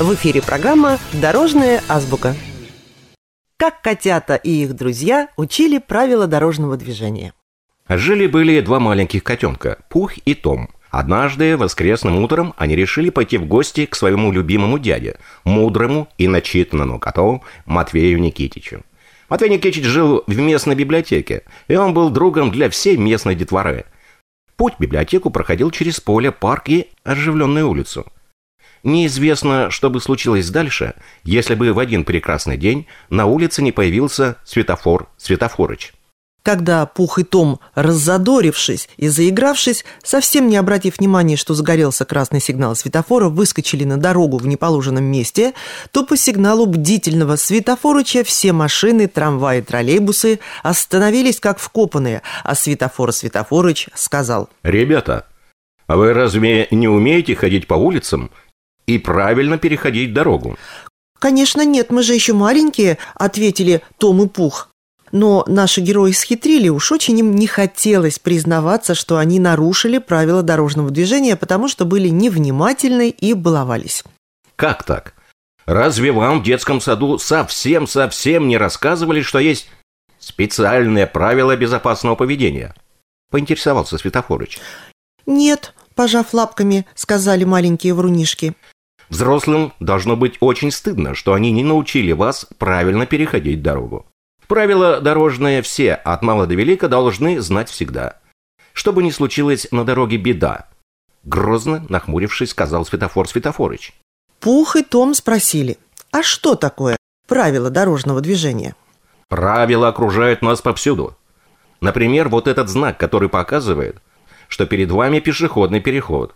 В эфире программа «Дорожная азбука». Как котята и их друзья учили правила дорожного движения. Жили-были два маленьких котенка, Пух и Том. Однажды, воскресным утром, они решили пойти в гости к своему любимому дяде, мудрому и начитанному коту Матвею Никитичу. Матвей Никитич жил в местной библиотеке, и он был другом для всей местной детворы. Путь в библиотеку проходил через поле, парк и оживленную улицу – Неизвестно, что бы случилось дальше, если бы в один прекрасный день на улице не появился светофор Светофорыч. Когда Пух и Том, раззадорившись и заигравшись, совсем не обратив внимания, что загорелся красный сигнал светофора, выскочили на дорогу в неположенном месте, то по сигналу бдительного светофорыча все машины, трамваи, троллейбусы остановились как вкопанные, а светофор Светофорыч сказал «Ребята, а вы разве не умеете ходить по улицам и правильно переходить дорогу. «Конечно нет, мы же еще маленькие», – ответили Том и Пух. Но наши герои схитрили, уж очень им не хотелось признаваться, что они нарушили правила дорожного движения, потому что были невнимательны и баловались. Как так? Разве вам в детском саду совсем-совсем не рассказывали, что есть специальные правила безопасного поведения? Поинтересовался Светофорыч. Нет, пожав лапками, сказали маленькие врунишки. Взрослым должно быть очень стыдно, что они не научили вас правильно переходить дорогу. Правила дорожные все, от мала до велика, должны знать всегда. Что бы ни случилось на дороге беда. Грозно, нахмурившись, сказал Светофор Светофорыч. Пух и Том спросили, а что такое правила дорожного движения? Правила окружают нас повсюду. Например, вот этот знак, который показывает, что перед вами пешеходный переход.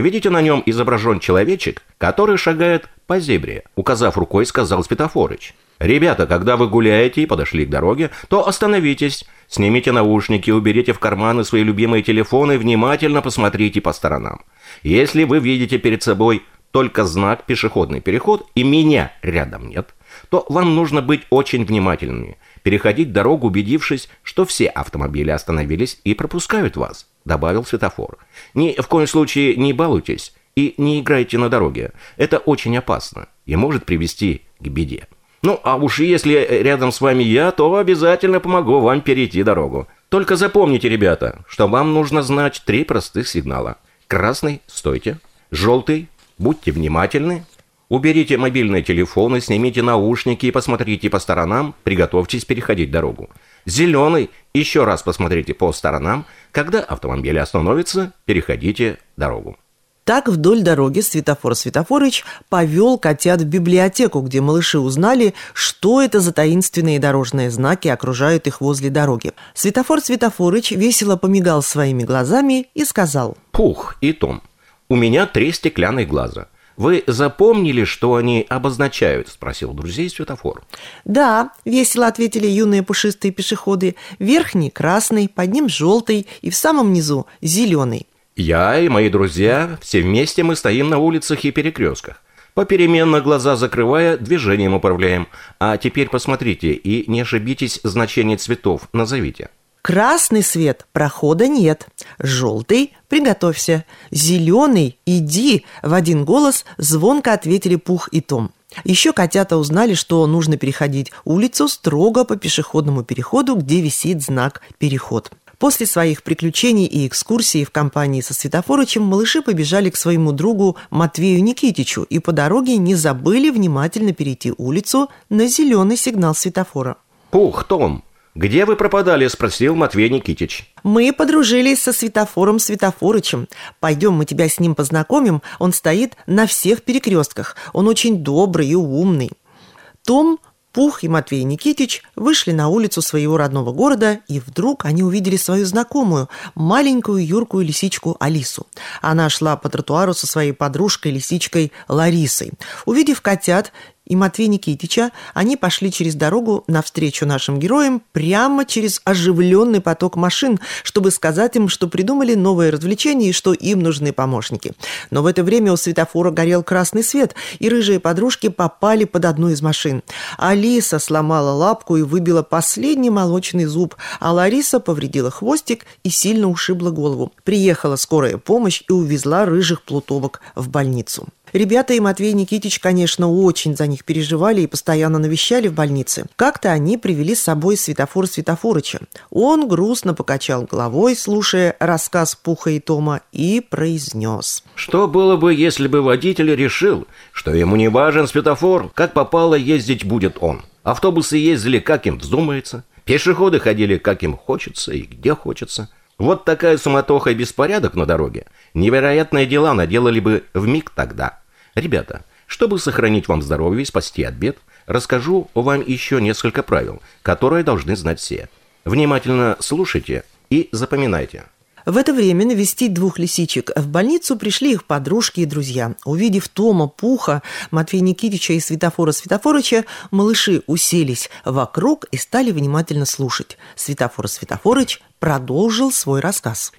Видите, на нем изображен человечек, который шагает по зебре, указав рукой, сказал Светофорыч. «Ребята, когда вы гуляете и подошли к дороге, то остановитесь, снимите наушники, уберите в карманы свои любимые телефоны, внимательно посмотрите по сторонам. Если вы видите перед собой только знак «Пешеходный переход» и меня рядом нет, то вам нужно быть очень внимательными, переходить дорогу, убедившись, что все автомобили остановились и пропускают вас», — добавил светофор. «Ни в коем случае не балуйтесь и не играйте на дороге. Это очень опасно и может привести к беде. Ну, а уж если рядом с вами я, то обязательно помогу вам перейти дорогу. Только запомните, ребята, что вам нужно знать три простых сигнала. Красный – стойте, желтый – будьте внимательны, Уберите мобильные телефоны, снимите наушники и посмотрите по сторонам, приготовьтесь переходить дорогу. Зеленый, еще раз посмотрите по сторонам, когда автомобиль остановится, переходите дорогу. Так вдоль дороги Светофор Светофорыч повел котят в библиотеку, где малыши узнали, что это за таинственные дорожные знаки окружают их возле дороги. Светофор Светофорыч весело помигал своими глазами и сказал «Пух и Том, у меня три стеклянных глаза. «Вы запомнили, что они обозначают?» – спросил друзей светофор. «Да», – весело ответили юные пушистые пешеходы. «Верхний – красный, под ним – желтый и в самом низу – зеленый». «Я и мои друзья, все вместе мы стоим на улицах и перекрестках. Попеременно глаза закрывая, движением управляем. А теперь посмотрите и не ошибитесь значение цветов, назовите». Красный свет – прохода нет. Желтый – приготовься. Зеленый – иди. В один голос звонко ответили Пух и Том. Еще котята узнали, что нужно переходить улицу строго по пешеходному переходу, где висит знак «Переход». После своих приключений и экскурсий в компании со Светофорычем малыши побежали к своему другу Матвею Никитичу и по дороге не забыли внимательно перейти улицу на зеленый сигнал светофора. «Пух, Том, «Где вы пропадали?» – спросил Матвей Никитич. «Мы подружились со Светофором Светофорычем. Пойдем, мы тебя с ним познакомим. Он стоит на всех перекрестках. Он очень добрый и умный». Том Пух и Матвей Никитич вышли на улицу своего родного города, и вдруг они увидели свою знакомую, маленькую юркую лисичку Алису. Она шла по тротуару со своей подружкой-лисичкой Ларисой. Увидев котят, и Матвей Никитича, они пошли через дорогу навстречу нашим героям прямо через оживленный поток машин, чтобы сказать им, что придумали новое развлечение и что им нужны помощники. Но в это время у светофора горел красный свет, и рыжие подружки попали под одну из машин. Алиса сломала лапку и выбила последний молочный зуб, а Лариса повредила хвостик и сильно ушибла голову. Приехала скорая помощь и увезла рыжих плутовок в больницу. Ребята и Матвей Никитич, конечно, очень за них переживали и постоянно навещали в больнице. Как-то они привели с собой светофор Светофорыча. Он грустно покачал головой, слушая рассказ Пуха и Тома, и произнес. Что было бы, если бы водитель решил, что ему не важен светофор, как попало ездить будет он? Автобусы ездили, как им вздумается, пешеходы ходили, как им хочется и где хочется – вот такая суматоха и беспорядок на дороге. Невероятные дела наделали бы в миг тогда. Ребята, чтобы сохранить вам здоровье и спасти от бед, расскажу вам еще несколько правил, которые должны знать все. Внимательно слушайте и запоминайте. В это время навестить двух лисичек в больницу пришли их подружки и друзья. Увидев Тома, Пуха, Матвея Никитича и Светофора Светофорыча, малыши уселись вокруг и стали внимательно слушать. Светофор Светофорыч продолжил свой рассказ.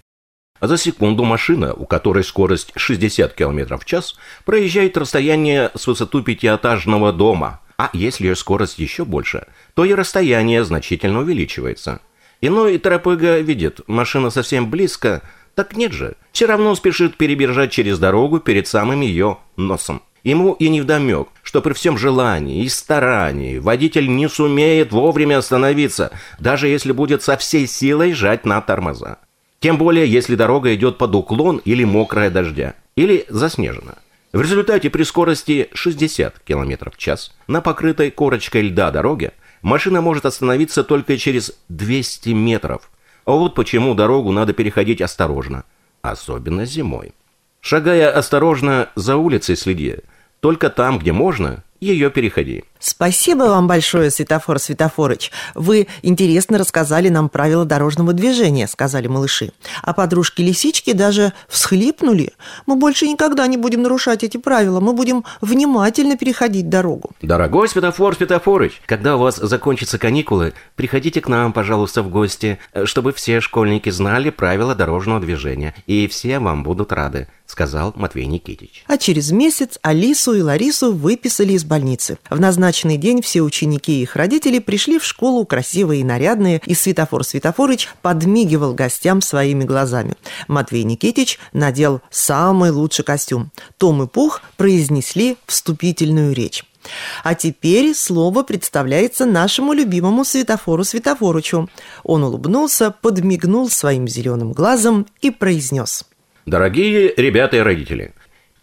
За секунду машина, у которой скорость 60 км в час, проезжает расстояние с высоту пятиэтажного дома. А если ее скорость еще больше, то и расстояние значительно увеличивается – Иной тропыга видит, машина совсем близко, так нет же, все равно спешит перебежать через дорогу перед самым ее носом. Ему и не вдомек, что при всем желании и старании водитель не сумеет вовремя остановиться, даже если будет со всей силой жать на тормоза. Тем более, если дорога идет под уклон или мокрая дождя, или заснежена. В результате при скорости 60 км в час на покрытой корочкой льда дороге машина может остановиться только через 200 метров. А вот почему дорогу надо переходить осторожно, особенно зимой. Шагая осторожно, за улицей следи, только там, где можно, ее переходи. Спасибо вам большое, Светофор Светофорыч. Вы интересно рассказали нам правила дорожного движения, сказали малыши. А подружки-лисички даже всхлипнули. Мы больше никогда не будем нарушать эти правила. Мы будем внимательно переходить дорогу. Дорогой Светофор Светофорыч, когда у вас закончатся каникулы, приходите к нам, пожалуйста, в гости, чтобы все школьники знали правила дорожного движения. И все вам будут рады, сказал Матвей Никитич. А через месяц Алису и Ларису выписали из больницы. В назначенный день все ученики и их родители пришли в школу красивые и нарядные, и Светофор Светофорыч подмигивал гостям своими глазами. Матвей Никитич надел самый лучший костюм. Том и Пух произнесли вступительную речь. А теперь слово представляется нашему любимому Светофору Светофорычу. Он улыбнулся, подмигнул своим зеленым глазом и произнес. Дорогие ребята и родители,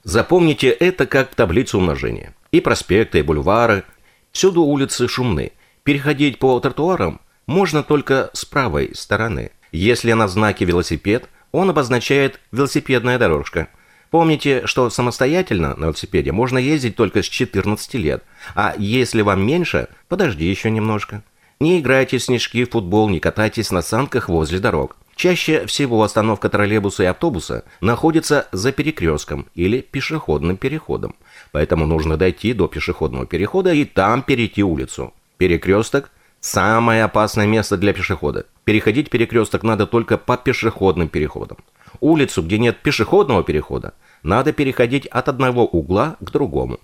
запомните это как таблицу умножения. И проспекты, и бульвары, Всюду улицы шумны. Переходить по тротуарам можно только с правой стороны. Если на знаке «велосипед», он обозначает «велосипедная дорожка». Помните, что самостоятельно на велосипеде можно ездить только с 14 лет, а если вам меньше, подожди еще немножко. Не играйте в снежки, в футбол, не катайтесь на санках возле дорог. Чаще всего остановка троллейбуса и автобуса находится за перекрестком или пешеходным переходом. Поэтому нужно дойти до пешеходного перехода и там перейти улицу. Перекресток – самое опасное место для пешехода. Переходить перекресток надо только по пешеходным переходам. Улицу, где нет пешеходного перехода, надо переходить от одного угла к другому.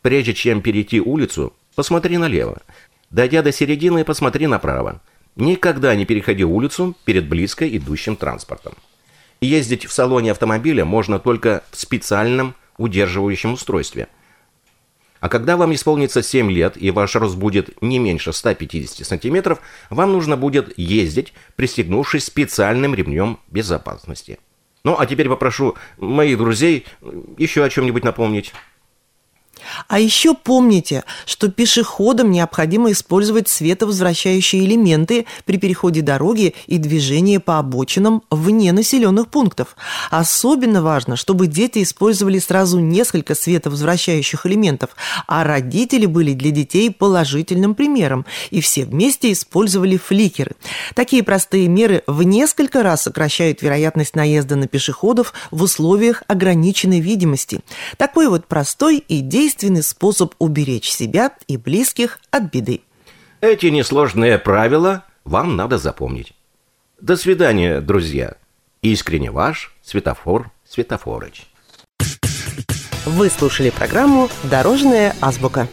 Прежде чем перейти улицу, посмотри налево. Дойдя до середины, посмотри направо. Никогда не переходи улицу перед близко идущим транспортом. Ездить в салоне автомобиля можно только в специальном удерживающем устройстве. А когда вам исполнится 7 лет и ваш рост будет не меньше 150 сантиметров, вам нужно будет ездить, пристегнувшись специальным ремнем безопасности. Ну, а теперь попрошу моих друзей еще о чем-нибудь напомнить. А еще помните, что пешеходам необходимо использовать световозвращающие элементы при переходе дороги и движении по обочинам вне населенных пунктов. Особенно важно, чтобы дети использовали сразу несколько световозвращающих элементов, а родители были для детей положительным примером, и все вместе использовали фликеры. Такие простые меры в несколько раз сокращают вероятность наезда на пешеходов в условиях ограниченной видимости. Такой вот простой и действенный действенный способ уберечь себя и близких от беды. Эти несложные правила вам надо запомнить. До свидания, друзья. Искренне ваш Светофор Светофорыч. Вы слушали программу «Дорожная азбука».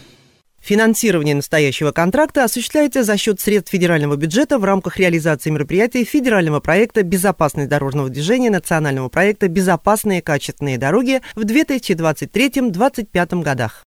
Финансирование настоящего контракта осуществляется за счет средств федерального бюджета в рамках реализации мероприятий федерального проекта «Безопасность дорожного движения» национального проекта «Безопасные качественные дороги» в 2023-2025 годах.